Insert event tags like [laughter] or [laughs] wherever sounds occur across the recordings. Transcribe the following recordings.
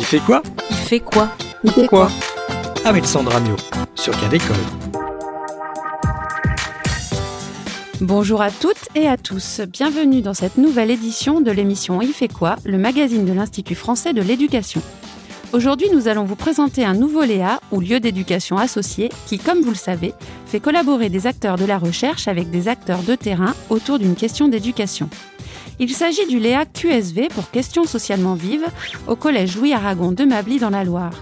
Il fait quoi Il fait quoi Il fait quoi Avec Sandra Mio sur Cadécole. Bonjour à toutes et à tous. Bienvenue dans cette nouvelle édition de l'émission Il fait quoi le magazine de l'Institut français de l'éducation. Aujourd'hui, nous allons vous présenter un nouveau Léa, ou lieu d'éducation associé, qui, comme vous le savez, fait collaborer des acteurs de la recherche avec des acteurs de terrain autour d'une question d'éducation. Il s'agit du Léa QSV pour Questions socialement vives au collège Louis Aragon de Mably dans la Loire.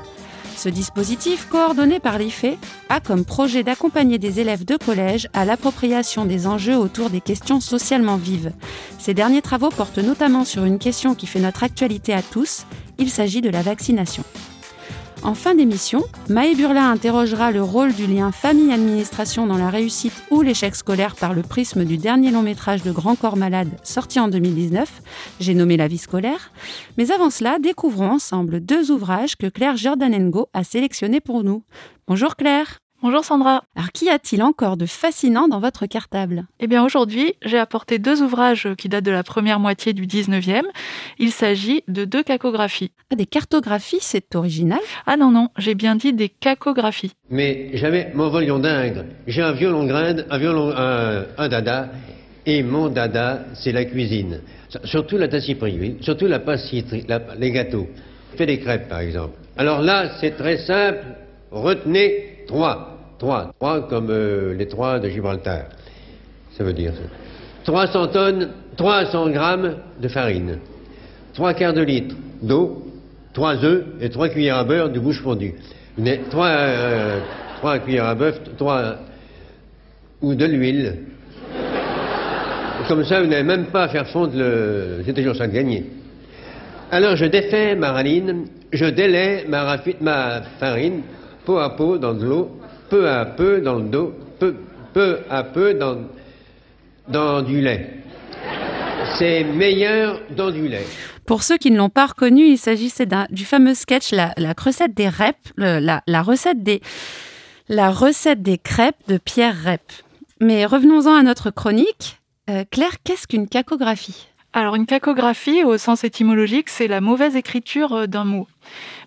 Ce dispositif, coordonné par l'IFE, a comme projet d'accompagner des élèves de collège à l'appropriation des enjeux autour des questions socialement vives. Ces derniers travaux portent notamment sur une question qui fait notre actualité à tous, il s'agit de la vaccination. En fin d'émission, Maë Burla interrogera le rôle du lien famille-administration dans la réussite ou l'échec scolaire par le prisme du dernier long métrage de Grand Corps Malade sorti en 2019, J'ai nommé la vie scolaire. Mais avant cela, découvrons ensemble deux ouvrages que Claire Jordanengo a sélectionnés pour nous. Bonjour Claire Bonjour Sandra. Alors qu'y a-t-il encore de fascinant dans votre cartable? Eh bien aujourd'hui, j'ai apporté deux ouvrages qui datent de la première moitié du 19e. Il s'agit de deux cacographies. Ah, des cartographies, c'est original? Ah non, non, j'ai bien dit des cacographies. Mais jamais mon violon dingue. J'ai un violon grinde, un violon, un, un dada, et mon dada, c'est la cuisine. Surtout la tassiperie, oui. Surtout la pâtisserie, la- les gâteaux. Je fais des crêpes, par exemple. Alors là, c'est très simple. Retenez trois. Trois. Trois comme euh, les trois de Gibraltar. Ça veut dire ça. 300 tonnes, 300 grammes de farine. Trois quarts de litre d'eau, trois œufs et trois cuillères à beurre de bouche fondue. Trois, euh, trois cuillères à bœuf, trois ou de l'huile. Comme ça, vous n'avez même pas à faire fondre le. C'est toujours ça de gagner. Alors, je défais ma raline, je délais ma, ma farine, peu à peu dans de l'eau, peu à peu dans le dos, peu, peu à peu dans, dans du lait. C'est meilleur dans du lait. Pour ceux qui ne l'ont pas reconnu, il s'agissait du fameux sketch, la, la recette des rep, le- la, la recette des, la recette des crêpes de Pierre Rep. Mais revenons-en à notre chronique. Euh, Claire, qu'est-ce qu'une cacographie? Alors une cacographie, au sens étymologique, c'est la mauvaise écriture euh, d'un mot.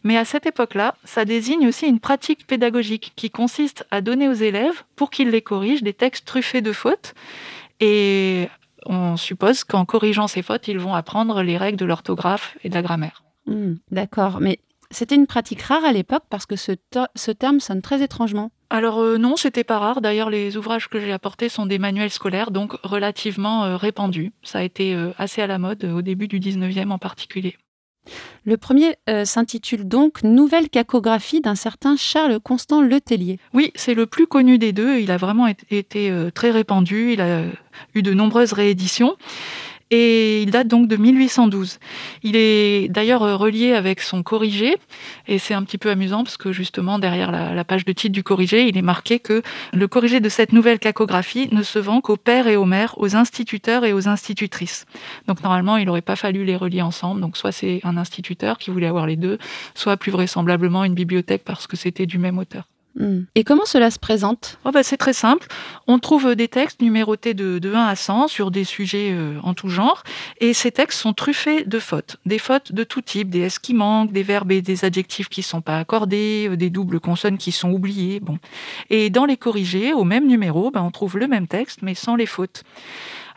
Mais à cette époque-là, ça désigne aussi une pratique pédagogique qui consiste à donner aux élèves, pour qu'ils les corrigent, des textes truffés de fautes. Et on suppose qu'en corrigeant ces fautes, ils vont apprendre les règles de l'orthographe et de la grammaire. Hmm, D'accord, mais c'était une pratique rare à l'époque parce que ce, ce terme sonne très étrangement. Alors euh, non, c'était pas rare. D'ailleurs, les ouvrages que j'ai apportés sont des manuels scolaires, donc relativement euh, répandus. Ça a été euh, assez à la mode euh, au début du 19e en particulier. Le premier s'intitule donc Nouvelle cacographie d'un certain Charles Constant Letellier. Oui, c'est le plus connu des deux. Il a vraiment été, très répandu. Il a eu de nombreuses rééditions. Et il date donc de 1812. Il est d'ailleurs euh, relié avec son corrigé, et c'est un petit peu amusant parce que justement derrière la, page de titre du corrigé, il est marqué que le corrigé de cette nouvelle cacographie ne se vend qu'aux pères et aux mères, aux instituteurs et aux institutrices. Donc normalement, il n'aurait pas fallu les relier ensemble. Donc soit c'est un instituteur qui voulait avoir les deux, soit plus vraisemblablement une bibliothèque parce que c'était du même auteur. Hmm. Et comment cela se présente? Oh bah, c'est très simple. On trouve des textes numérotés de, de 1 à 100 sur des sujets euh, en tout genre. Et ces textes sont truffés de fautes. Des fautes de tout type, des S qui manquent, des verbes et des adjectifs qui ne sont pas accordés, euh, des doubles consonnes qui sont oubliées. Bon. Et dans les corrigés, au même numéro, bah, on trouve le même texte, mais sans les fautes.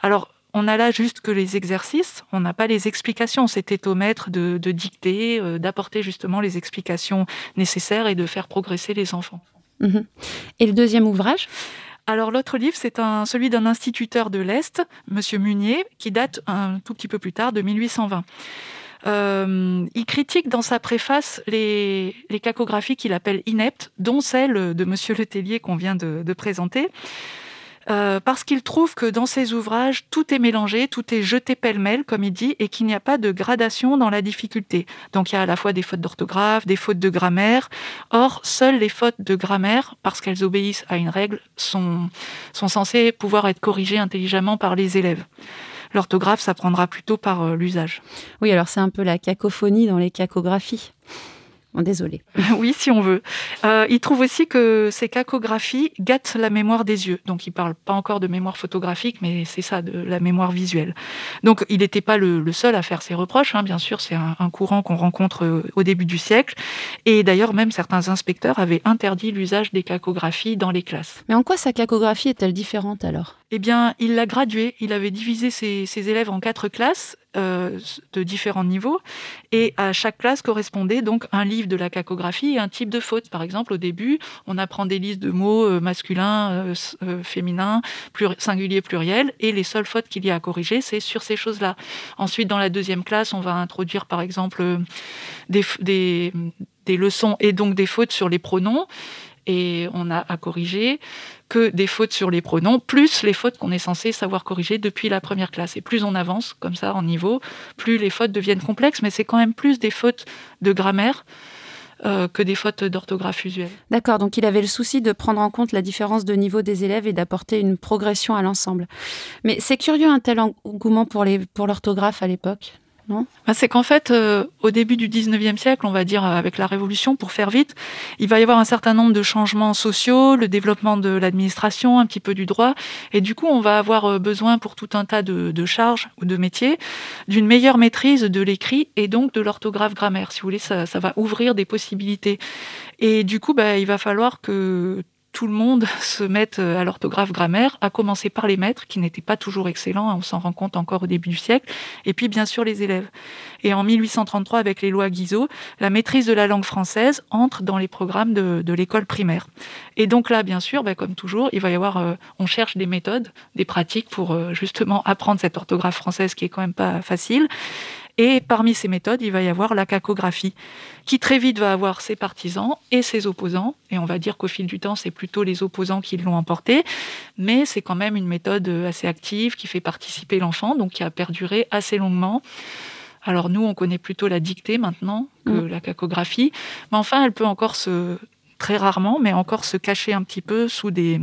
Alors, on a là juste que les exercices, on n'a pas les explications. C'était au maître de, de dicter, euh, d'apporter justement les explications nécessaires et de faire progresser les enfants. Mhm. Et le deuxième ouvrage? Alors l'autre livre, c'est un, celui d'un instituteur de l'Est, Monsieur Munier, qui date un tout petit peu plus tard, de 1820. Euh, il critique dans sa préface les, les cacographies qu'il appelle ineptes, dont celle de Monsieur Letellier qu'on vient de, de présenter. Euh, parce qu'il trouve que dans ses ouvrages, tout est mélangé, tout est jeté pêle-mêle, comme il dit, et qu'il n'y a pas de gradation dans la difficulté. Donc il y a à la fois des fautes d'orthographe, des fautes de grammaire. Or, seules les fautes de grammaire, parce qu'elles obéissent à une règle, sont, sont censées pouvoir être corrigées intelligemment par les élèves. L'orthographe s'apprendra plutôt par euh, l'usage. Oui, alors c'est un peu la cacophonie dans les cacographies. Désolé. [laughs] oui, si on veut. Euh, il trouve aussi que ces cacographies gâtent la mémoire des yeux. Donc, il parle pas encore de mémoire photographique, mais c'est ça, de la mémoire visuelle. Donc, il n'était pas le, seul à faire ces reproches. Hein. Bien sûr, c'est un, courant qu'on rencontre euh, au début du siècle. Et d'ailleurs, même certains inspecteurs avaient interdit l'usage des cacographies dans les classes. Mais en quoi sa cacographie est-elle différente alors? Eh bien, il l'a graduée. Il avait divisé ses, ses élèves en quatre classes euh, de différents niveaux. Et à chaque classe correspondait donc un livre de la cacographie et un type de faute. Par exemple, au début, on apprend des listes de mots euh, masculins, euh, féminins, singuliers, pluriels, et les seules fautes qu'il y a à corriger, c'est sur ces choses-là. Ensuite, dans la deuxième classe, on va introduire, par exemple, des leçons et donc des fautes sur les pronoms et on a à corriger que des fautes sur les pronoms, plus les fautes qu'on est censé savoir corriger depuis la première classe. Et plus on avance comme ça en niveau, plus les fautes deviennent complexes, mais c'est quand même plus des fautes de grammaire euh, que des fautes d'orthographe usuelles. D'accord, donc il avait le souci de prendre en compte la différence de niveau des élèves et d'apporter une progression à l'ensemble. Mais c'est curieux un tel engouement pour l'orthographe pour à l'époque? Bah, c'est qu'en fait, euh, au début du 19e siècle, on va dire euh, avec la Révolution, pour faire vite, il va y avoir un certain nombre de changements sociaux, le développement de l'administration, un petit peu du droit, et du coup, on va avoir euh, besoin pour tout un tas de, de charges ou de métiers d'une meilleure maîtrise de l'écrit et donc de l'orthographe grammaire. Si vous voulez, ça, ça, va ouvrir des possibilités. Et du coup, bah, il va falloir que tout le monde [laughs] se mette euh, à l'orthographe grammaire, à commencer par les maîtres, qui n'étaient pas toujours excellents, hein, on s'en rend compte encore au début du siècle, et puis bien sûr les élèves. Et en 1833, avec les lois Guizot, la maîtrise de la langue française entre dans les programmes de, l'école primaire. Et donc là, bien sûr, ben, comme toujours, il va y avoir, euh, on cherche des méthodes, des pratiques pour euh, justement apprendre cette orthographe française qui est quand même pas facile. Et parmi ces méthodes, il va y avoir la cacographie, qui très vite va avoir ses partisans et ses opposants. Et on va dire qu'au fil du temps, c'est plutôt les opposants qui l'ont emporté. Mais c'est quand même une méthode assez active qui fait participer l'enfant, donc qui a perduré assez longuement. Alors nous, on connaît plutôt la dictée maintenant que mm. la cacographie. Mais enfin, elle peut encore se, très rarement, mais encore se cacher un petit peu sous des,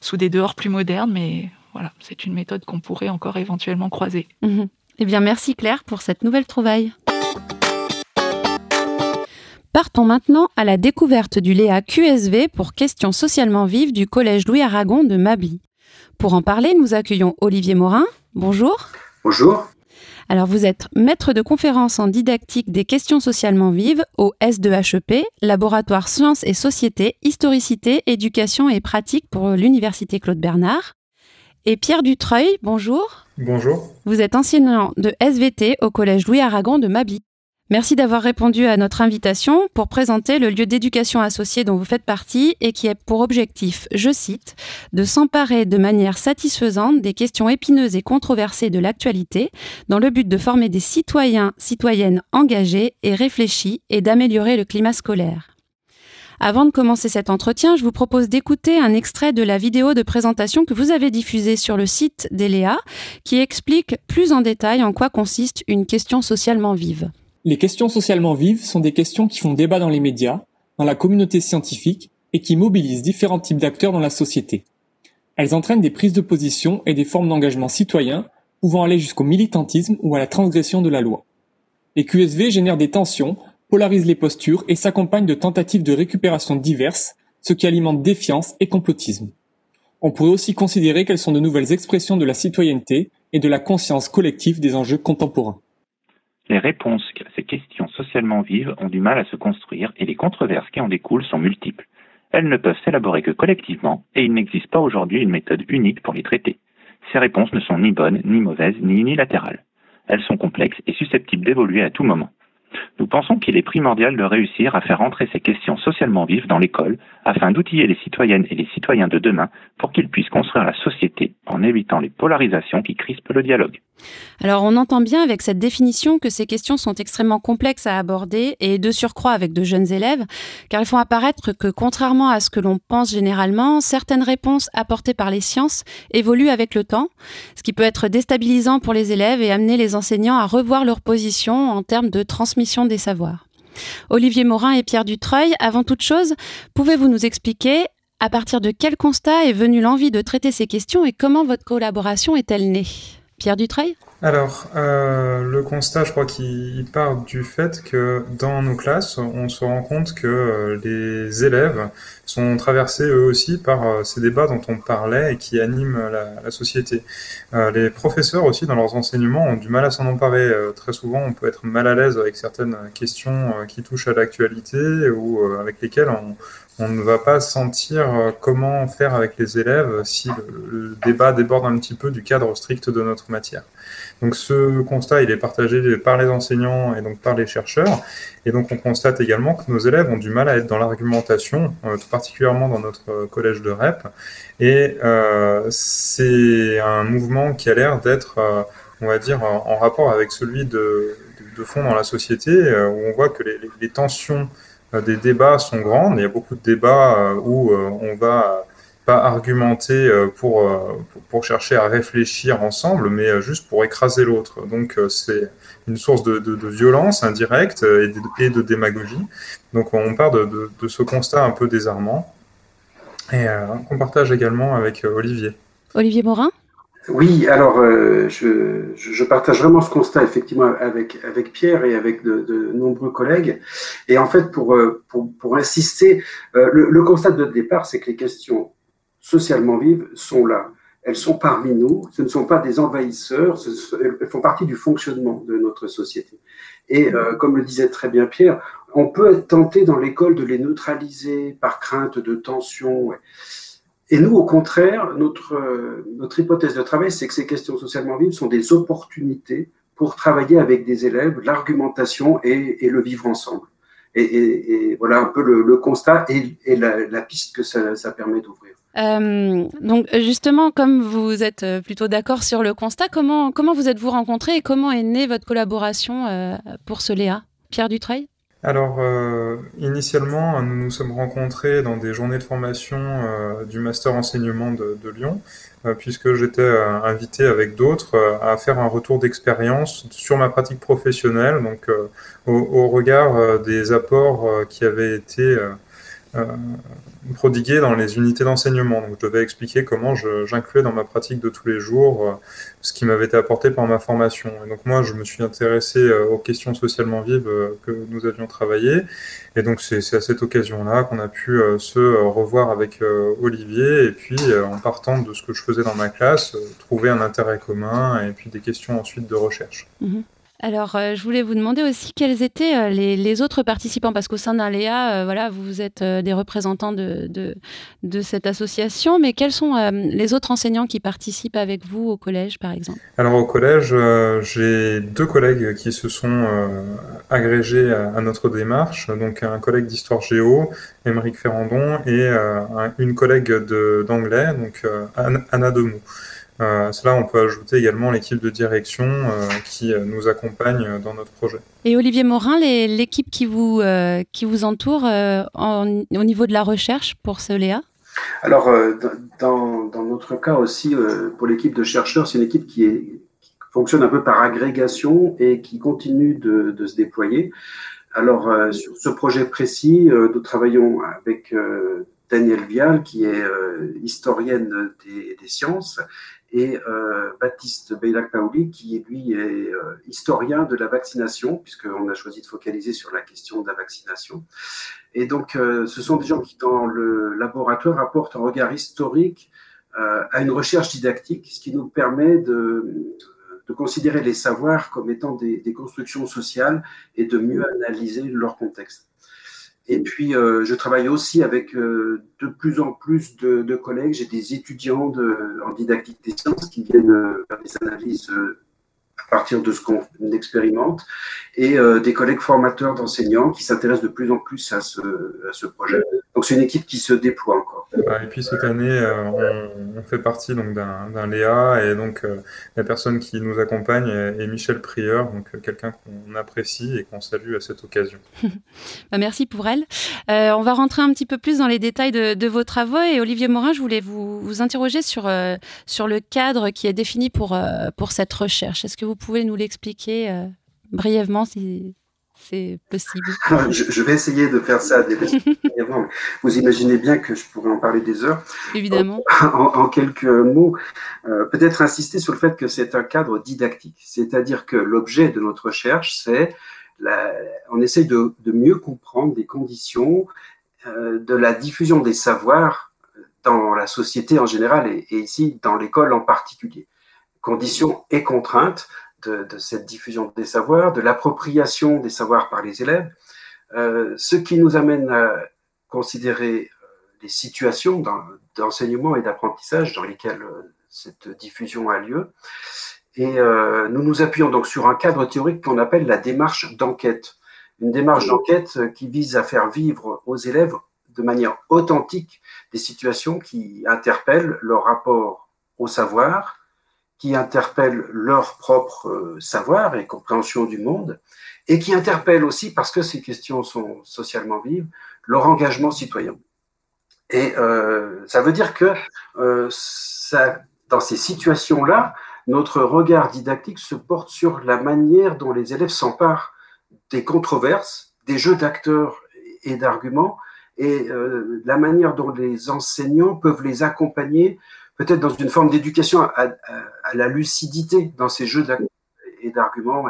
sous des dehors plus modernes. Mais voilà, c'est une méthode qu'on pourrait encore éventuellement croiser. Mm-hmm. Eh bien, merci Claire pour cette nouvelle trouvaille. Partons maintenant à la découverte du Léa QSV pour questions socialement vives du Collège Louis Aragon de Mably. Pour en parler, nous accueillons Olivier Morin. Bonjour. Bonjour. Alors, vous êtes maître de conférence en didactique des questions socialement vives au S2HEP, laboratoire Sciences et Société, Historicité, Éducation et Pratique pour l'Université Claude Bernard. Et Pierre Dutreuil, bonjour. Bonjour. Vous êtes enseignant de SVT au Collège Louis Aragon de Mably. Merci d'avoir répondu à notre invitation pour présenter le lieu d'éducation associé dont vous faites partie et qui a pour objectif, je cite, de s'emparer de manière satisfaisante des questions épineuses et controversées de l'actualité dans le but de former des citoyens, citoyennes engagés et réfléchis et d'améliorer le climat scolaire. Avant de commencer cet entretien, je vous propose d'écouter un extrait de la vidéo de présentation que vous avez diffusée sur le site d'Eléa, qui explique plus en détail en quoi consiste une question socialement vive. Les questions socialement vives sont des questions qui font débat dans les médias, dans la communauté scientifique et qui mobilisent différents types d'acteurs dans la société. Elles entraînent des prises de position et des formes d'engagement citoyen pouvant aller jusqu'au militantisme ou à la transgression de la loi. Les QSV génèrent des tensions polarise les postures et s'accompagne de tentatives de récupération diverses, ce qui alimente défiance et complotisme. On pourrait aussi considérer qu'elles sont de nouvelles expressions de la citoyenneté et de la conscience collective des enjeux contemporains. Les réponses à ces questions socialement vives ont du mal à se construire et les controverses qui en découlent sont multiples. Elles ne peuvent s'élaborer que collectivement et il n'existe pas aujourd'hui une méthode unique pour les traiter. Ces réponses ne sont ni bonnes, ni mauvaises, ni unilatérales. Elles sont complexes et susceptibles d'évoluer à tout moment. Nous pensons qu'il est primordial de réussir à faire entrer ces questions socialement vives dans l'école afin d'outiller les citoyennes et les citoyens de demain pour qu'ils puissent construire la société en évitant les polarisations qui crispent le dialogue. Alors on entend bien avec cette définition que ces questions sont extrêmement complexes à aborder et de surcroît avec de jeunes élèves, car ils font apparaître que contrairement à ce que l'on pense généralement, certaines réponses apportées par les sciences évoluent avec le temps, ce qui peut être déstabilisant pour les élèves et amener les enseignants à revoir leur position en termes de transmission des savoirs. Olivier Morin et Pierre Dutreuil, avant toute chose, pouvez-vous nous expliquer à partir de quel constat est venue l'envie de traiter ces questions et comment votre collaboration est-elle née? Pierre Dutreuil? Alors, euh, le constat, je crois qu'il part du fait que dans nos classes, on se rend compte que euh, les élèves sont traversés eux aussi par euh, ces débats dont on parlait et qui animent la, société. les professeurs aussi, dans leurs enseignements, ont du mal à s'en emparer. très souvent, on peut être mal à l'aise avec certaines questions qui touchent à l'actualité ou avec lesquelles on ne va pas sentir comment faire avec les élèves si le, débat déborde un petit peu du cadre strict de notre matière. Donc ce constat, il est partagé par les enseignants et donc par les chercheurs. Et donc on constate également que nos élèves ont du mal à être dans l'argumentation, euh, tout particulièrement dans notre collège de REP. Et euh, c'est un mouvement qui a l'air d'être, euh, on va dire, en, rapport avec celui de, de, fond dans la société, où on voit que les, les tensions des débats sont grandes. Il y a beaucoup de débats où on va pas argumenter euh, pour, pour chercher à réfléchir ensemble, mais euh, juste pour écraser l'autre. Donc euh, c'est une source de, de, violence indirecte et de, et de, démagogie. Donc on part de, de, ce constat un peu désarmant et qu'on partage également avec Olivier. Olivier Morin? Oui, alors je, je, partage vraiment ce constat effectivement avec, avec Pierre et avec de, de nombreux collègues. Et en fait, pour, pour, pour insister, le, le constat de départ, c'est que les questions socialement vives sont là. Elles sont parmi nous, ce ne sont pas des envahisseurs, elles font partie du fonctionnement de notre société. Et euh, comme le disait très bien Pierre, on peut être tenté dans l'école de les neutraliser par crainte de tension. Et nous, au contraire, notre, notre hypothèse de travail, c'est que ces questions socialement vives sont des opportunités pour travailler avec des élèves, l'argumentation et, le vivre ensemble. Et, voilà un peu le, constat et, la, piste que ça permet d'ouvrir. Euh, donc justement, comme vous êtes euh, plutôt d'accord sur le constat, comment, vous êtes-vous rencontrés et comment est née votre collaboration euh, pour ce Léa? Pierre Dutreuil? Alors, initialement, nous nous sommes rencontrés dans des journées de formation du master enseignement de, Lyon, puisque j'étais invité avec d'autres à faire un retour d'expérience sur ma pratique professionnelle, donc au, regard des apports qui avaient été prodigué dans les unités d'enseignement. Donc, je devais expliquer comment j'incluais dans ma pratique de tous les jours euh, ce qui m'avait été apporté par ma formation. Donc, moi, je me suis intéressé euh, aux questions socialement vives euh, que nous avions travaillées. Et donc, c'est à cette occasion-là qu'on a pu se revoir avec Olivier et puis, en partant de ce que je faisais dans ma classe, trouver un intérêt commun et puis des questions ensuite de recherche. Mm-hmm. Alors, euh, je voulais vous demander aussi quels étaient euh, les, autres participants, parce qu'au sein d'un Léa, euh, voilà, vous êtes des représentants de, cette association, mais quels sont les autres enseignants qui participent avec vous au collège, par exemple? Alors, au collège, j'ai deux collègues qui se sont agrégés à, notre démarche, donc un collègue d'histoire géo, Émeric Ferrandon, et une collègue d'anglais, donc Anna Demou. Euh, cela, on peut ajouter également l'équipe de direction euh, qui euh, nous accompagne dans notre projet. Et Olivier Morin, l'équipe qui, vous qui vous entoure au niveau de la recherche pour ce Léa Alors, dans, dans, notre cas aussi, pour l'équipe de chercheurs, c'est une équipe qui, est, fonctionne un peu par agrégation et qui continue de, de se déployer. Alors, sur ce projet précis, nous travaillons avec Danielle Vial, qui est historienne des, des sciences, et euh, Baptiste Beilac-Paoli, qui lui est euh, historien de la vaccination, puisqu'on a choisi de focaliser sur la question de la vaccination. Et donc, euh, ce sont des gens qui, dans le laboratoire, apportent un regard historique à une recherche didactique, ce qui nous permet de, considérer les savoirs comme étant des constructions sociales et de mieux analyser leur contexte. Et puis, euh, je travaille aussi avec euh, de plus en plus de, de collègues. J'ai des étudiants de, en didactique des sciences qui viennent euh, faire des analyses à partir de ce qu'on expérimente, et des collègues formateurs d'enseignants qui s'intéressent de plus en plus à ce, à ce projet. Donc c'est une équipe qui se déploie encore. Et puis cette année, euh, on, fait partie donc d'un Léa et donc euh, la personne qui nous accompagne est, Michel Prieur, donc euh, quelqu'un qu'on apprécie et qu'on salue à cette occasion. [laughs] Bah, merci pour elle. on va rentrer un petit peu plus dans les détails de, vos travaux et Olivier Morin, je voulais vous, vous interroger sur, sur le cadre qui est défini pour, pour cette recherche. Est-ce que vous pouvez nous l'expliquer brièvement si c'est possible [laughs] je, vais essayer de faire ça [laughs] Vous imaginez bien que je pourrais en parler des heures. Évidemment. En, quelques mots, euh, peut-être insister sur le fait que c'est un cadre didactique, c'est-à-dire que l'objet de notre recherche, c'est on essaie de, mieux comprendre les conditions euh, de la diffusion des savoirs dans la société en général et, et ici dans l'école en particulier. Conditions et contraintes de, cette diffusion des savoirs, de l'appropriation des savoirs par les élèves, euh, ce qui nous amène à considérer euh, les situations d'enseignement et d'apprentissage dans lesquelles euh, cette diffusion a lieu. Et nous nous appuyons donc sur un cadre théorique qu'on appelle la démarche d'enquête. Une démarche d'enquête qui vise à faire vivre aux élèves de manière authentique des situations qui interpellent leur rapport au savoir, qui interpellent leur propre euh, savoir et compréhension du monde, et qui interpellent aussi, parce que ces questions sont socialement vives, leur engagement citoyen. Et euh, ça veut dire que euh, dans ces situations-là, notre regard didactique se porte sur la manière dont les élèves s'emparent des controverses, des jeux d'acteurs et d'arguments, et la manière dont les enseignants peuvent les accompagner peut-être dans une forme d'éducation à, la lucidité dans ces jeux et d'arguments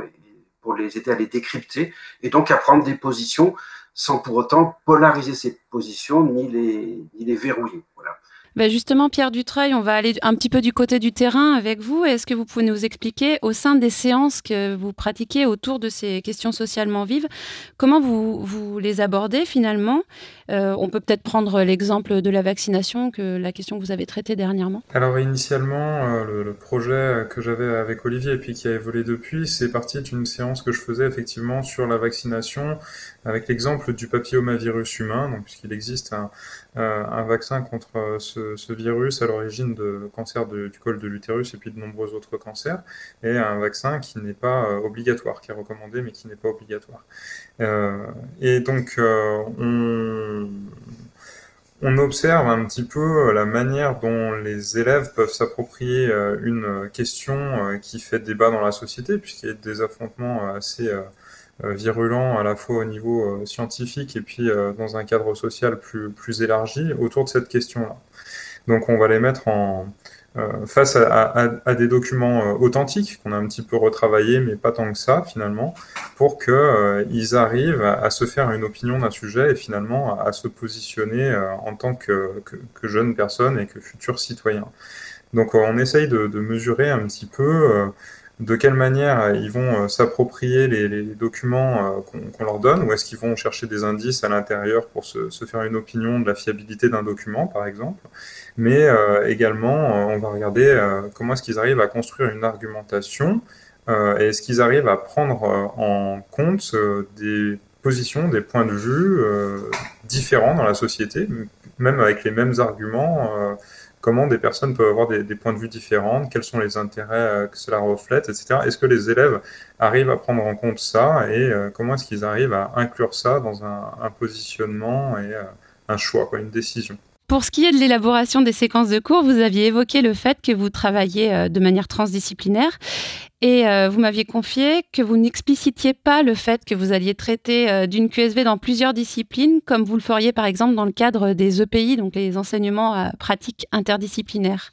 pour les aider à les décrypter et donc à prendre des positions sans pour autant polariser ces positions ni les, ni les verrouiller. Ben justement, Pierre Dutreuil, on va aller un petit peu du côté du terrain avec vous. Est-ce que vous pouvez nous expliquer, au sein des séances que vous pratiquez autour de ces questions socialement vives, comment vous, vous les abordez finalement? Euh, On peut peut-être prendre l'exemple de la vaccination, que la question que vous avez traitée dernièrement. Alors initialement, euh, le, projet que j'avais avec Olivier et puis qui a évolué depuis, c'est parti d'une séance que je faisais effectivement sur la vaccination avec l'exemple du papillomavirus humain, puisqu'il existe un, euh, vaccin contre ce ce, virus à l'origine de cancer du col de l'utérus et puis de nombreux autres cancers, et un vaccin qui n'est pas euh, obligatoire, qui est recommandé mais qui n'est pas obligatoire. Euh, et donc euh, on, on observe un petit peu la manière dont les élèves peuvent s'approprier une question qui fait débat dans la société, puisqu'il y a des affrontements assez virulents à la fois au niveau scientifique et puis dans un cadre social plus, plus élargi autour de cette question-là. Donc on va les mettre en, euh, face à, des documents euh, authentiques qu'on a un petit peu retravaillés, mais pas tant que ça finalement, pour qu'ils euh, arrivent à, se faire une opinion d'un sujet et finalement à, se positionner en tant que, que, jeunes personnes et que futurs citoyens. Donc on essaye de, de mesurer un petit peu de quelle manière euh, ils vont euh, s'approprier les, documents euh, qu'on leur donne, ou est-ce qu'ils vont chercher des indices à l'intérieur pour se, faire une opinion de la fiabilité d'un document, par exemple. Mais également, on va regarder comment est-ce qu'ils arrivent à construire une argumentation, et est-ce qu'ils arrivent à prendre en compte des positions, des points de vue différents dans la société, même avec les mêmes arguments comment des personnes peuvent avoir des, points de vue différents, quels sont les intérêts euh, que cela reflète, etc. Est-ce que les élèves arrivent à prendre en compte ça et euh, comment est-ce qu'ils arrivent à inclure ça dans un, positionnement et euh, un choix, quoi, une décision? Pour ce qui est de l'élaboration des séquences de cours, vous aviez évoqué le fait que vous travaillez de manière transdisciplinaire et euh, vous m'aviez confié que vous n'explicitiez pas le fait que vous alliez traiter euh, d'une QSV dans plusieurs disciplines, comme vous le feriez par exemple dans le cadre des EPI, donc les enseignements à pratiques interdisciplinaires.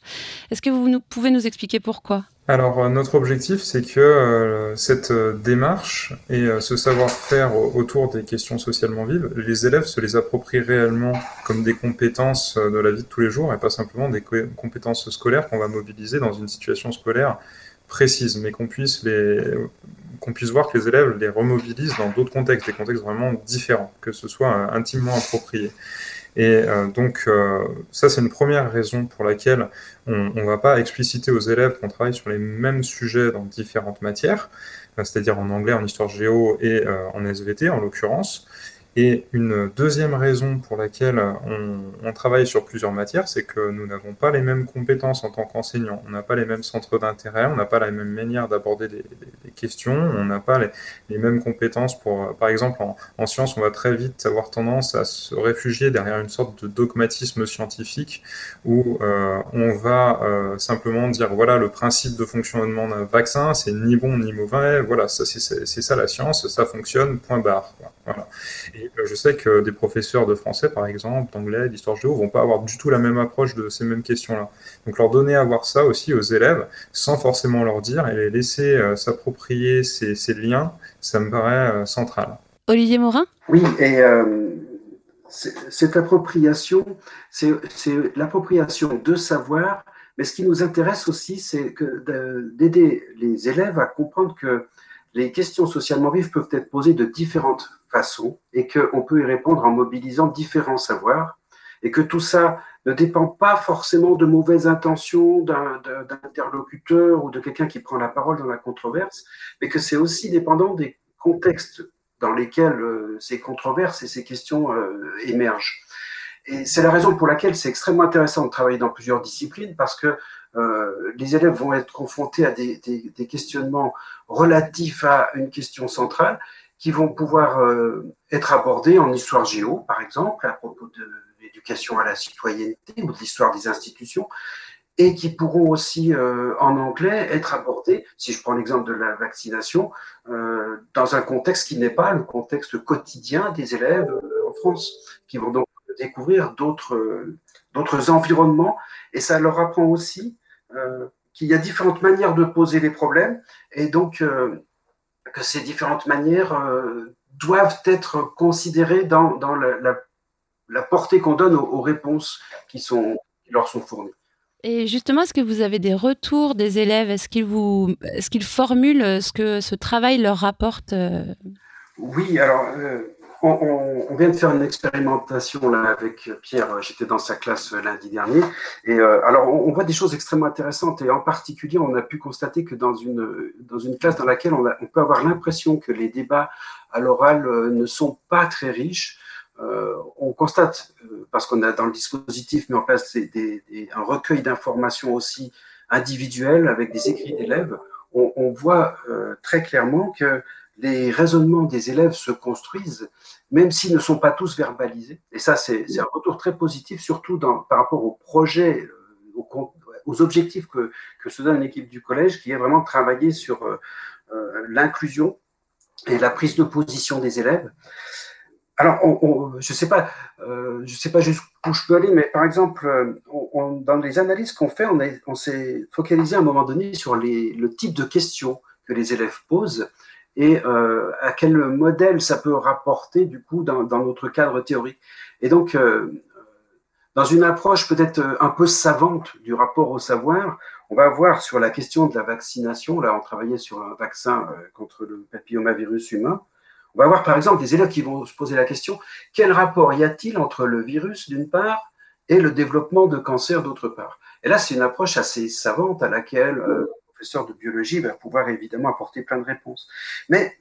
Est-ce que vous pouvez nous expliquer pourquoi? Alors euh, notre objectif, c'est que cette démarche et ce savoir-faire autour des questions socialement vives, les élèves se les approprient réellement comme des compétences de la vie de tous les jours et pas simplement des compétences scolaires qu'on va mobiliser dans une situation scolaire précises, mais qu'on puisse les qu'on puisse voir que les élèves les remobilisent dans d'autres contextes, des contextes vraiment différents, que ce soit euh, intimement approprié. Et euh, donc euh, ça, c'est une première raison pour laquelle on ne va pas expliciter aux élèves qu'on travaille sur les mêmes sujets dans différentes matières, c'est-à-dire en anglais, en histoire géo et en SVT en l'occurrence. Et une deuxième raison pour laquelle on, travaille sur plusieurs matières, c'est que nous n'avons pas les mêmes compétences en tant qu'enseignants. On n'a pas les mêmes centres d'intérêt, on n'a pas la même manière d'aborder des, questions, on n'a pas les, mêmes compétences pour, par exemple, en, sciences, on va très vite avoir tendance à se réfugier derrière une sorte de dogmatisme scientifique où euh, on va euh, simplement dire voilà le principe de fonctionnement d'un vaccin, c'est ni bon ni mauvais, voilà, ça c'est ça la science, ça fonctionne, point barre. Voilà. Et euh, je sais que des professeurs de français, par exemple, d'anglais, d'histoire géo, vont pas avoir du tout la même approche de ces mêmes questions-là. Donc leur donner à voir ça aussi aux élèves, sans forcément leur dire, et les laisser euh, s'approprier ces, ces, liens, ça me paraît euh, central. Olivier Morin? Oui, et cette appropriation, c'est l'appropriation de savoir, mais ce qui nous intéresse aussi, c'est d'aider les élèves à comprendre que les questions socialement vives peuvent être posées de différentes et qu'on peut y répondre en mobilisant différents savoirs et que tout ça ne dépend pas forcément de mauvaises intentions d'un interlocuteur ou de quelqu'un qui prend la parole dans la controverse, mais que c'est aussi dépendant des contextes dans lesquels euh, ces controverses et ces questions euh, émergent. Et c'est la raison pour laquelle c'est extrêmement intéressant de travailler dans plusieurs disciplines parce que euh, les élèves vont être confrontés à des, questionnements relatifs à une question centrale qui vont pouvoir euh, être abordés en histoire géo, par exemple, à propos de l'éducation à la citoyenneté ou de l'histoire des institutions, et qui pourront aussi, euh, en anglais, être abordés, si je prends l'exemple de la vaccination, euh, dans un contexte qui n'est pas le contexte quotidien des élèves en France, qui vont donc découvrir d'autres d'autres environnements, et ça leur apprend aussi qu'il y a différentes manières de poser les problèmes, et donc que ces différentes manières euh, doivent être considérées dans, dans la, la, portée qu'on donne aux, réponses qui, sont, qui leur sont fournies. Et justement, est-ce que vous avez des retours des élèves? Est-ce qu'ils vous, est-ce qu'ils formulent ce que ce travail leur rapporte euh? Oui, alors euh, on, vient de faire une expérimentation là avec Pierre. J'étais dans sa classe lundi dernier. Et euh, alors, on, voit des choses extrêmement intéressantes. Et en particulier, on a pu constater que dans une, dans une classe dans laquelle on, peut avoir l'impression que les débats à l'oral euh, ne sont pas très riches, euh, on constate, parce qu'on a dans le dispositif mis en place un recueil d'informations aussi individuelles avec des écrits d'élèves, on, voit très clairement que les raisonnements des élèves se construisent, même s'ils ne sont pas tous verbalisés. Et ça, c'est un retour très positif, surtout par rapport au projet, euh, aux, objectifs que, se donne l'équipe du collège, qui est vraiment de travailler sur euh, euh, l'inclusion et la prise de position des élèves. Alors, je ne sais pas, jusqu'où je peux aller, mais par exemple, dans les analyses qu'on fait, on s'est focalisé à un moment donné sur le type de questions que les élèves posent et euh, à quel modèle ça peut rapporter du coup dans, notre cadre théorique. Et donc, euh, dans une approche peut-être un peu savante du rapport au savoir, on va voir sur la question de la vaccination, là on travaillait sur un vaccin euh, contre le papillomavirus humain, on va voir par exemple des élèves qui vont se poser la question, quel rapport y a-t-il entre le virus d'une part et le développement de cancer d'autre part? Et là c'est une approche assez savante à laquelle euh, de biologie va pouvoir évidemment apporter plein de réponses. Mais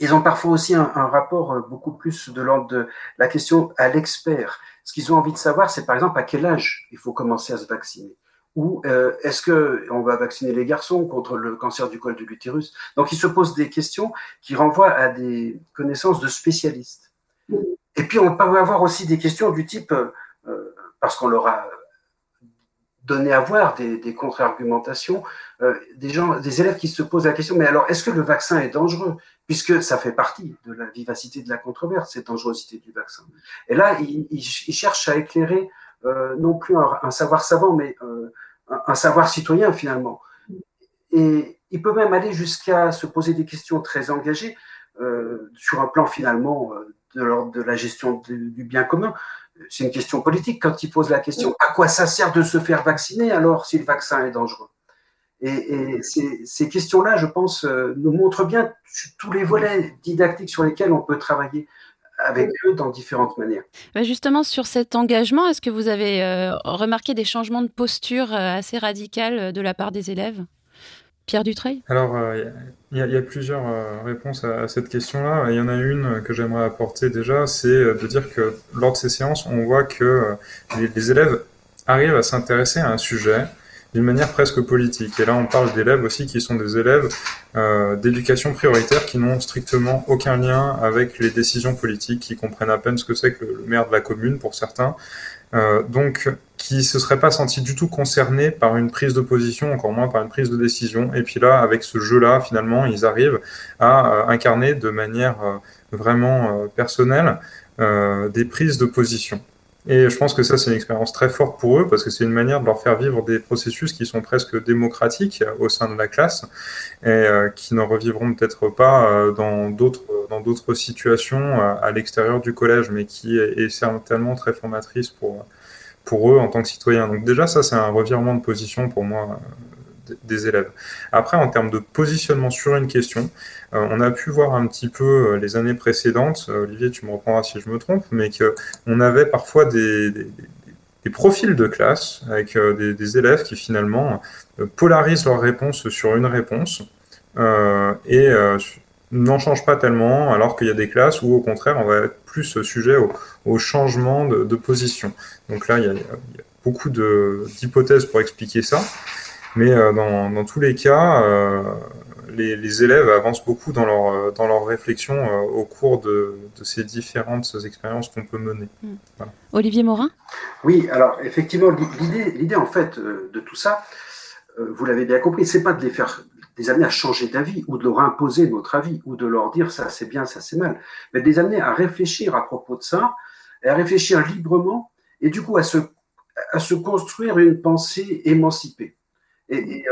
ils ont parfois aussi un, rapport euh, beaucoup plus de l'ordre de la question à l'expert. Ce qu'ils ont envie de savoir, c'est par exemple à quel âge il faut commencer à se vacciner. Ou euh, est-ce que on va vacciner les garçons contre le cancer du col de l'utérus? Donc ils se posent des questions qui renvoient à des connaissances de spécialistes. Et puis on peut avoir aussi des questions du type, euh, parce qu'on leur a donner à voir des, contre-argumentations, euh, des gens, des élèves qui se posent la question, mais alors est-ce que le vaccin est dangereux? Puisque ça fait partie de la vivacité de la controverse, cette dangerosité du vaccin. Et là, ils cherchent à éclairer euh, non plus un, savoir savant, mais euh, un, savoir citoyen finalement. Et il peut même aller jusqu'à se poser des questions très engagées sur un plan finalement de l'ordre de la gestion du bien commun c'est une question politique quand il pose la question. À quoi ça sert de se faire vacciner alors si le vaccin est dangereux? Et, ces, questions-là, je pense, euh, nous montrent bien tous les volets didactiques sur lesquels on peut travailler avec eux dans différentes manières. Justement, sur cet engagement, est-ce que vous avez euh, remarqué des changements de posture euh, assez radicaux de la part des élèves? Pierre Dutreuil Alors, il y, a plusieurs réponses à, cette question-là. Il y en a une que j'aimerais apporter déjà, c'est de dire que lors de ces séances, on voit que les élèves arrivent à s'intéresser à un sujet d'une manière presque politique. Et là, on parle d'élèves aussi qui sont des élèves euh, d'éducation prioritaire qui n'ont strictement aucun lien avec les décisions politiques, qui comprennent à peine ce que c'est que le maire de la commune pour certains. Euh, donc, qui se seraient pas sentis du tout concernés par une prise de position, encore moins par une prise de décision. Et puis là, avec ce jeu-là, finalement, ils arrivent à euh, incarner de manière euh, vraiment personnelle des prises de position. Et je pense que ça, c'est une expérience très forte pour eux parce que c'est une manière de leur faire vivre des processus qui sont presque démocratiques au sein de la classe et euh, qui ne revivront peut-être pas euh, dans d'autres dans d'autres situations euh, à l'extérieur du collège, mais qui est, certainement très formatrice pour pour eux en tant que citoyens. Donc déjà, ça, c'est un revirement de position pour moi des élèves. Après, en termes de positionnement sur une question, euh, on a pu voir un petit peu euh, les années précédentes, euh, Olivier, tu me reprendras si je me trompe, mais qu'on avait parfois des, profils de classe avec des, élèves qui finalement polarisent leur réponse sur une réponse et n'en changent pas tellement, alors qu'il y a des classes où au contraire on va être plus sujet au, changement de, position. Donc là, il y a, beaucoup d'hypothèses pour expliquer ça. Mais dans, tous les cas, les, élèves avancent beaucoup dans leur, euh, dans leur réflexion euh, au cours de, ces différentes expériences qu'on peut mener. Hmm. Olivier Morin? Oui, alors effectivement, l'idée en fait euh, de tout ça, vous l'avez bien compris, c'est pas de les faire des amener à changer d'avis ou de leur imposer notre avis ou de leur dire ça c'est bien, ça c'est mal, mais de les amener à réfléchir à propos de ça et à réfléchir librement et du coup à se, à se construire une pensée émancipée. Et,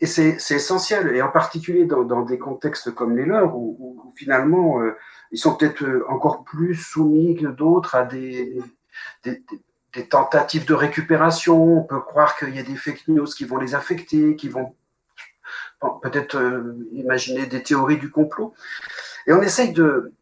et c'est essentiel, et en particulier dans, des contextes comme les leurs, où, finalement euh, ils sont peut-être euh, encore plus soumis que d'autres à des, des, tentatives de récupération. On peut croire qu'il y a des fake news qui vont les affecter, qui vont peut-être euh, imaginer des théories du complot. Et on essaye de,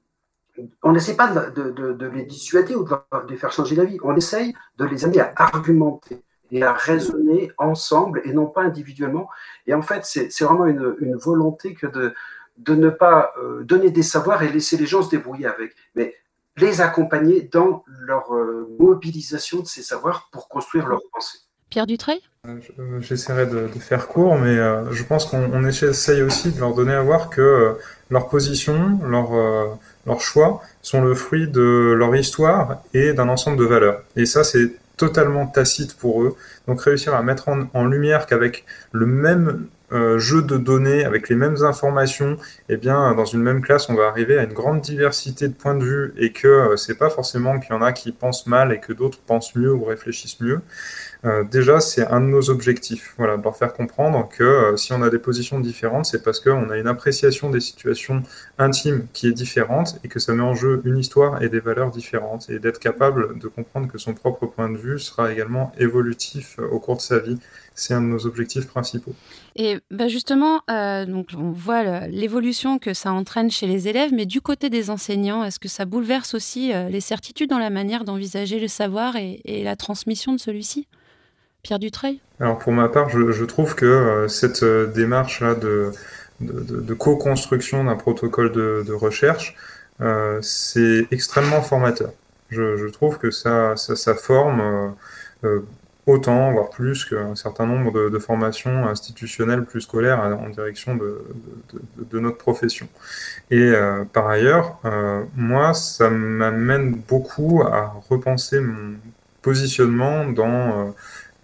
on n'essaie pas de, les dissuader ou de les faire changer d'avis, on essaye de les amener à argumenter et à raisonner ensemble et non pas individuellement. Et en fait, c'est vraiment une, volonté que de, de ne pas euh, donner des savoirs et laisser les gens se débrouiller avec, mais les accompagner dans leur euh, mobilisation de ces savoirs pour construire leur pensée. Dutreuil euh, J'essaierai de, faire court, mais je pense qu'on essaye aussi de leur donner à voir que leur position, leur, choix sont le fruit de leur histoire et d'un ensemble de valeurs. Et ça, c'est totalement tacite pour eux. Donc réussir à mettre en, lumière qu'avec le même euh, jeu de données, avec les mêmes informations, eh bien, dans une même classe, on va arriver à une grande diversité de points de vue et que euh, c'est pas forcément qu'il y en a qui pensent mal et que d'autres pensent mieux ou réfléchissent mieux. Euh, déjà, c'est un de nos objectifs, voilà, de leur faire comprendre que euh, si on a des positions différentes, c'est parce qu'on a une appréciation des situations intimes qui est différente et que ça met en jeu une histoire et des valeurs différentes, et d'être capable de comprendre que son propre point de vue sera également évolutif euh, au cours de sa vie. C'est un de nos objectifs principaux. Et bah justement, donc on voit l'évolution que ça entraîne chez les élèves, mais du côté des enseignants, est-ce que ça bouleverse aussi les certitudes dans la manière d'envisager le savoir et la transmission de celui-ci? Pierre Dutreuil Alors pour ma part, je, trouve que euh, cette euh, démarche-là de, co-construction d'un protocole de, recherche, euh, c'est extrêmement formateur. Je, trouve que ça, ça, forme autant, voire plus qu'un certain nombre de, formations institutionnelles plus scolaires en direction de, notre profession. Et par ailleurs, moi, ça m'amène beaucoup à repenser mon positionnement dans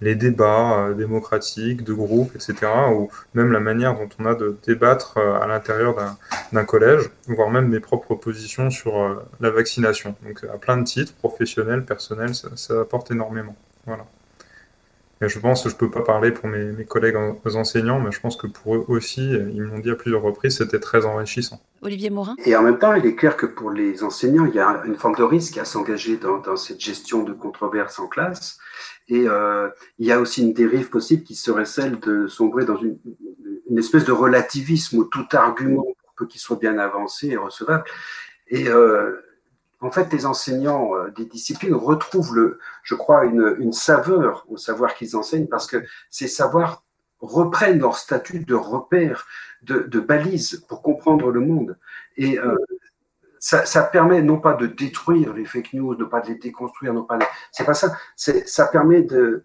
les débats euh, démocratiques, de groupes, etc., ou même la manière dont on a de débattre euh, à l'intérieur d'un collège, voire même mes propres positions sur euh, la vaccination. Donc à plein de titres, professionnels, personnels, ça, apporte énormément. Voilà. Et je pense que je ne peux pas parler pour mes, mes, collègues enseignants, mais je pense que pour eux aussi, ils m'ont dit à plusieurs reprises, c'était très enrichissant. Olivier Morin Et en même temps, il est clair que pour les enseignants, il y a une forme de risque à s'engager dans, dans, cette gestion de controverses en classe. Et euh, il y a aussi une dérive possible qui serait celle de sombrer dans une, une espèce de relativisme où tout argument, pour peu qu'il soit bien avancé, et recevable. Et euh, en fait, les enseignants euh, des disciplines retrouvent, le, je crois, une, saveur au savoir qu'ils enseignent parce que ces savoirs reprennent leur statut de repère, de, balise pour comprendre le monde. Et euh, ça, permet non pas de détruire les fake news, de pas de les déconstruire, non pas. C'est pas ça. Ça permet de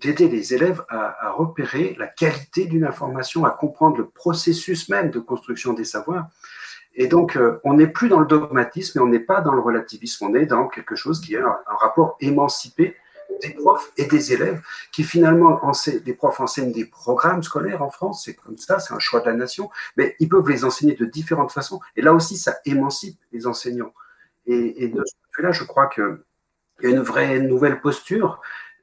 d'aider les élèves à, repérer la qualité d'une information, à comprendre le processus même de construction des savoirs. Et donc, euh, on n'est plus dans le dogmatisme et on n'est pas dans le relativisme, on est dans quelque chose qui est un, rapport émancipé des profs et des élèves qui finalement, des profs enseignent des programmes scolaires en France, c'est comme ça, c'est un choix de la nation, mais ils peuvent les enseigner de différentes façons. Et là aussi, ça émancipe les enseignants. Et, de ce point de vue-là, je crois qu'il y a une vraie nouvelle posture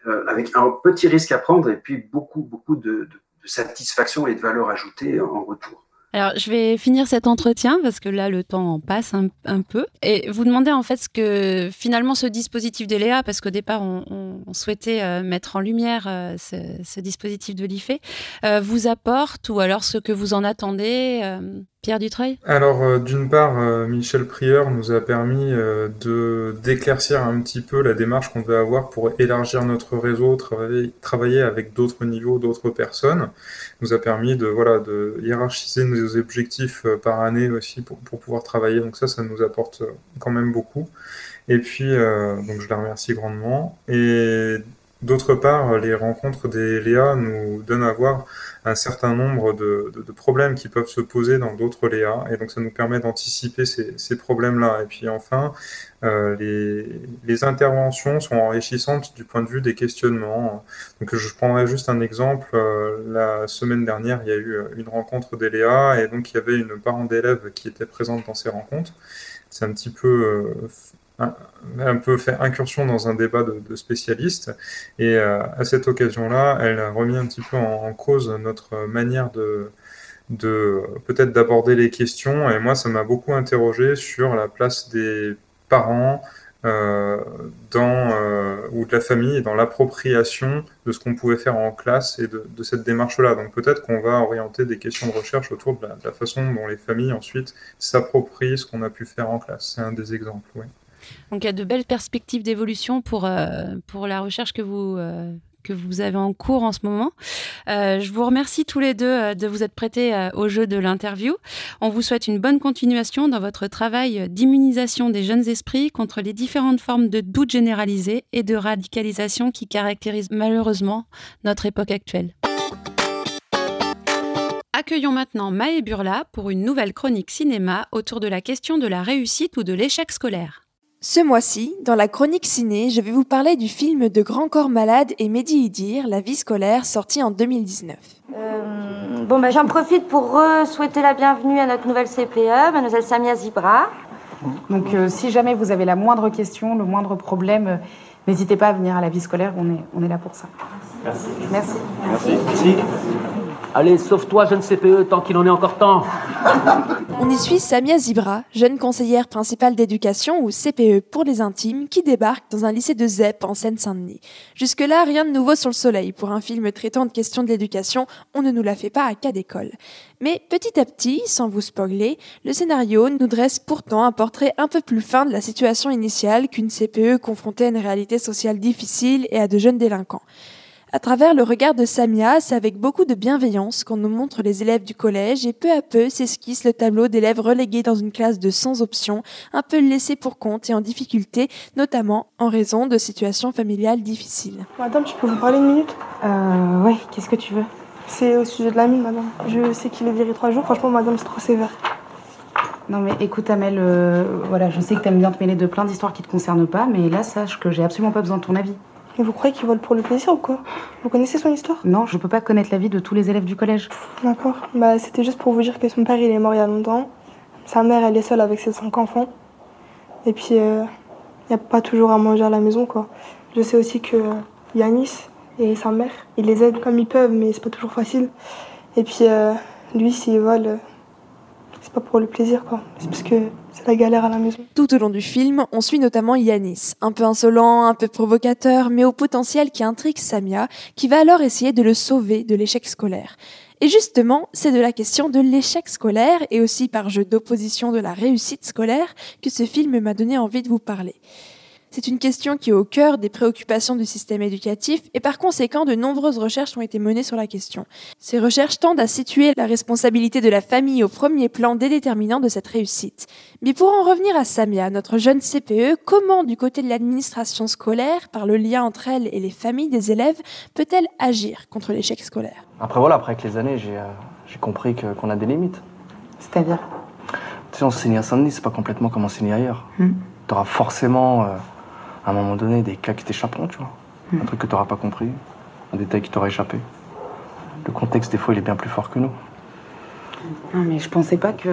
euh, avec un petit risque à prendre et puis beaucoup, beaucoup de satisfaction et de valeur ajoutée en retour. Alors, je vais finir cet entretien parce que là, le temps passe un, peu. Et vous demander en fait ce que finalement ce dispositif d'ELEA, parce qu'au départ, on, on, souhaitait euh, mettre en lumière euh, ce, ce, dispositif de l'IFE, euh, vous apporte ou alors ce que vous en attendez euh, Pierre Dutreuil Alors, euh, d'une part, euh, Michel Prieur nous a permis euh, de d'éclaircir un petit peu la démarche qu'on devait avoir pour élargir notre réseau, travailler, travailler avec d'autres niveaux, d'autres personnes. nous a permis de voilà de hiérarchiser nos objectifs par année aussi pour, pour pouvoir travailler. Donc ça, ça nous apporte quand même beaucoup. Et puis, donc je la remercie grandement. Et d'autre part, les rencontres des Léa nous donnent à voir un certain nombre de, de, de, problèmes qui peuvent se poser dans d'autres Léa, et donc ça nous permet d'anticiper ces, ces problèmes-là. Et puis enfin, euh, les, les, interventions sont enrichissantes du point de vue des questionnements. Donc je prendrai juste un exemple. Euh, la semaine dernière, il y a eu une rencontre des Léa, et donc il y avait une parent d'élève qui était présente dans ces rencontres. C'est un petit peu euh, un peu fait incursion dans un débat de, de spécialistes. Et euh, à cette occasion-là, elle a remis un petit peu en, cause notre manière de, peut-être d'aborder les questions. Et moi, ça m'a beaucoup interrogé sur la place des parents euh, dans euh, ou de la famille dans l'appropriation de ce qu'on pouvait faire en classe et de, de cette démarche-là. Donc peut-être qu'on va orienter des questions de recherche autour de la, de la façon dont les familles ensuite s'approprient ce qu'on a pu faire en classe. C'est un des exemples. Oui. Donc il y a de belles perspectives d'évolution pour, euh, pour la recherche que vous, euh, que vous avez en cours en ce moment. Euh, je vous remercie tous les deux de vous être prêtés au jeu de l'interview. On vous souhaite une bonne continuation dans votre travail d'immunisation des jeunes esprits contre les différentes formes de doute généralisé et de radicalisation qui caractérisent malheureusement notre époque actuelle. Accueillons maintenant Maë Burla pour une nouvelle chronique cinéma autour de la question de la réussite ou de l'échec scolaire. Ce mois-ci, dans la chronique ciné, je vais vous parler du film de Grand Corps Malade et Mehdi Idir, La vie scolaire, sorti en 2019. Euh, bon, bah, j'en profite pour souhaiter la bienvenue à notre nouvelle CPE, mademoiselle Samia Zibra. Donc, euh, si jamais vous avez la moindre question, le moindre problème, euh, n'hésitez pas à venir à la vie scolaire, on est, on est là pour ça. Merci. Merci. Merci. Merci. Allez, sauve-toi, jeune CPE, tant qu'il en est encore temps. On y suit Samia Zibra, jeune conseillère principale d'éducation ou CPE pour les intimes, qui débarque dans un lycée de ZEP en Seine-Saint-Denis. Jusque-là, rien de nouveau sur le soleil. Pour un film traitant de questions de l'éducation, on ne nous la fait pas à cas d'école. Mais petit à petit, sans vous spoiler, le scénario nous dresse pourtant un portrait un peu plus fin de la situation initiale qu'une CPE confrontée à une réalité sociale difficile et à de jeunes délinquants. À travers le regard de Samia, c'est avec beaucoup de bienveillance qu'on nous montre les élèves du collège et peu à peu s'esquisse le tableau d'élèves relégués dans une classe de sans option, un peu laissés pour compte et en difficulté, notamment en raison de situations familiales difficiles. Madame, je peux vous parler une minute? Euh, ouais, qu'est-ce que tu veux? C'est au sujet de la mine, madame. Je sais qu'il est viré trois jours. Franchement, madame, c'est trop sévère. Non mais écoute Amel, euh, voilà, je sais que t'aimes bien te mêler de plein d'histoires qui te concernent pas, mais là sache que j'ai absolument pas besoin de ton avis. Et vous croyez qu'il vole pour le plaisir ou quoi? Vous connaissez son histoire? Non, je peux pas connaître la vie de tous les élèves du collège. D'accord. Bah c'était juste pour vous dire que son père il est mort il y a longtemps. Sa mère elle est seule avec ses cinq enfants. Et puis il euh, n'y a pas toujours à manger à la maison quoi. Je sais aussi que euh, Yanis et sa mère, ils les aident comme ils peuvent mais c'est pas toujours facile. Et puis euh, lui s'il vole, pas pour le plaisir quoi. C'est parce que c'est la galère à la maison. Tout au long du film, on suit notamment Yanis, un peu insolent, un peu provocateur, mais au potentiel qui intrigue Samia, qui va alors essayer de le sauver de l'échec scolaire. Et justement, c'est de la question de l'échec scolaire et aussi par jeu d'opposition de la réussite scolaire que ce film m'a donné envie de vous parler. C'est une question qui est au cœur des préoccupations du système éducatif et par conséquent de nombreuses recherches ont été menées sur la question. Ces recherches tendent à situer la responsabilité de la famille au premier plan des déterminants de cette réussite. Mais pour en revenir à Samia, notre jeune CPE, comment du côté de l'administration scolaire, par le lien entre elle et les familles des élèves, peut-elle agir contre l'échec scolaire? Après voilà, après avec les années, j'ai euh, compris qu'on a des limites. C'est-à-dire? Tu sais, enseigner à Saint-Denis, c'est pas complètement comme enseigner ailleurs. Hmm. Tu auras forcément, euh, à un moment donné, des cas qui t'échapperont, tu vois. Hmm. Un truc que tu n'auras pas compris, un détail qui t'aura échappé. Le contexte, des fois, il est bien plus fort que nous. Non, mais je pensais pas que,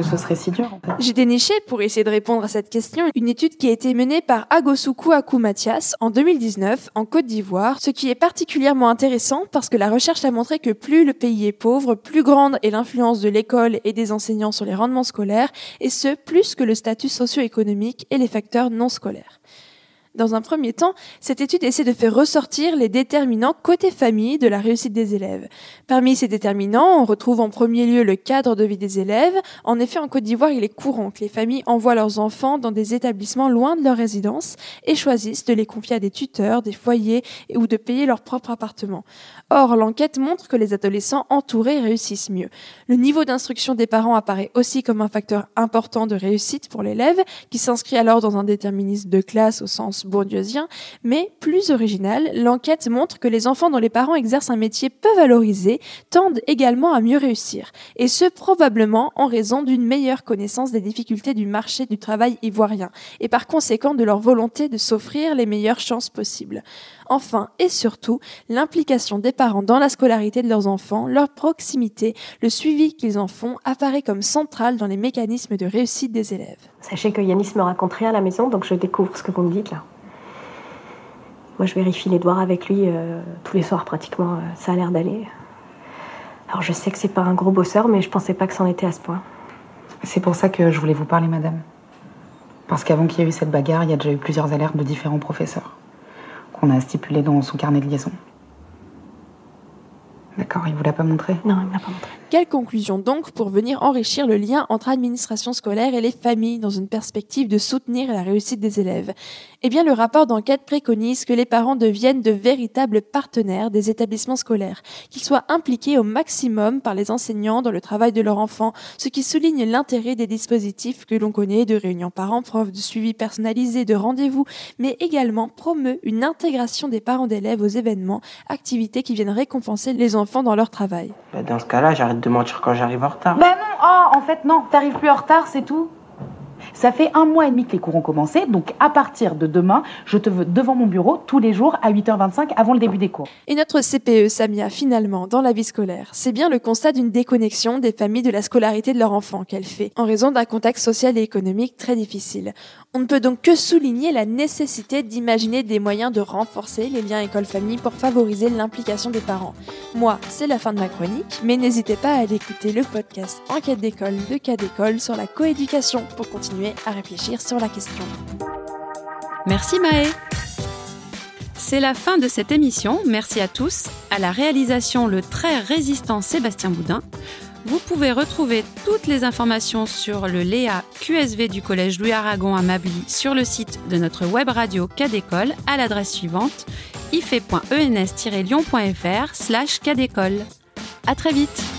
ce serait si dur. En fait. J'ai déniché, pour essayer de répondre à cette question, une étude qui a été menée par Agosuku Aku Mathias en 2019 en Côte d'Ivoire, ce qui est particulièrement intéressant parce que la recherche a montré que plus le pays est pauvre, plus grande est l'influence de l'école et des enseignants sur les rendements scolaires, et ce, plus que le statut socio-économique et les facteurs non scolaires. Dans un premier temps, cette étude essaie de faire ressortir les déterminants côté famille de la réussite des élèves. Parmi ces déterminants, on retrouve en premier lieu le cadre de vie des élèves. En effet, en Côte d'Ivoire, il est courant que les familles envoient leurs enfants dans des établissements loin de leur résidence et choisissent de les confier à des tuteurs, des foyers ou de payer leur propre appartement. Or, l'enquête montre que les adolescents entourés réussissent mieux. Le niveau d'instruction des parents apparaît aussi comme un facteur important de réussite pour l'élève, qui s'inscrit alors dans un déterminisme de classe au sens bourdieusien, mais plus original, l'enquête montre que les enfants dont les parents exercent un métier peu valorisé tendent également à mieux réussir, et ce probablement en raison d'une meilleure connaissance des difficultés du marché du travail ivoirien, et par conséquent de leur volonté de s'offrir les meilleures chances possibles. Enfin et surtout, l'implication des parents dans la scolarité de leurs enfants, leur proximité, le suivi qu'ils en font apparaît comme central dans les mécanismes de réussite des élèves. Sachez que Yanis me raconte rien à la maison, donc je découvre ce que vous me dites là. Moi, je vérifie les devoirs avec lui euh, tous les soirs pratiquement. euh, ça a l'air d'aller. Alors, je sais que c'est pas un gros bosseur, mais je pensais pas que c'en était à ce point. C'est pour ça que je voulais vous parler, madame. Parce qu'avant qu'il y ait eu cette bagarre, il y a déjà eu plusieurs alertes de différents professeurs qu'on a stipulées dans son carnet de liaison. D'accord, il vous l'a pas montré? Non, il me l'a pas montré. Quelle conclusion donc pour venir enrichir le lien entre administration scolaire et les familles dans une perspective de soutenir la réussite des élèves? Eh bien, le rapport d'enquête préconise que les parents deviennent de véritables partenaires des établissements scolaires, qu'ils soient impliqués au maximum par les enseignants dans le travail de leur enfant, ce qui souligne l'intérêt des dispositifs que l'on connaît de réunions parents-profs, de suivi personnalisé, de rendez-vous, mais également promeut une intégration des parents d'élèves aux événements, activités qui viennent récompenser les enfants dans leur travail. Bah, dans ce cas-là, de mentir quand j'arrive en retard. Ben non, oh, en fait non, t'arrives plus en retard, c'est tout. Ça fait un mois et demi que les cours ont commencé, donc à partir de demain, je te veux devant mon bureau tous les jours à 8h25 avant le début des cours. Et notre CPE, Samia, finalement, dans la vie scolaire, c'est bien le constat d'une déconnexion des familles de la scolarité de leur enfant qu'elle fait, en raison d'un contexte social et économique très difficile. On ne peut donc que souligner la nécessité d'imaginer des moyens de renforcer les liens école-famille pour favoriser l'implication des parents. Moi, c'est la fin de ma chronique, mais n'hésitez pas à aller écouter le podcast Enquête d'école de Cas d'école sur la coéducation pour à réfléchir sur la question. Merci Maë. C'est la fin de cette émission. Merci à tous. À la réalisation, le très résistant Sébastien Boudin. Vous pouvez retrouver toutes les informations sur le Léa QSV du Collège Louis Aragon à Mably sur le site de notre web radio Cadécole à l'adresse suivante ife.ens-lyon.fr slash cadécole. À très vite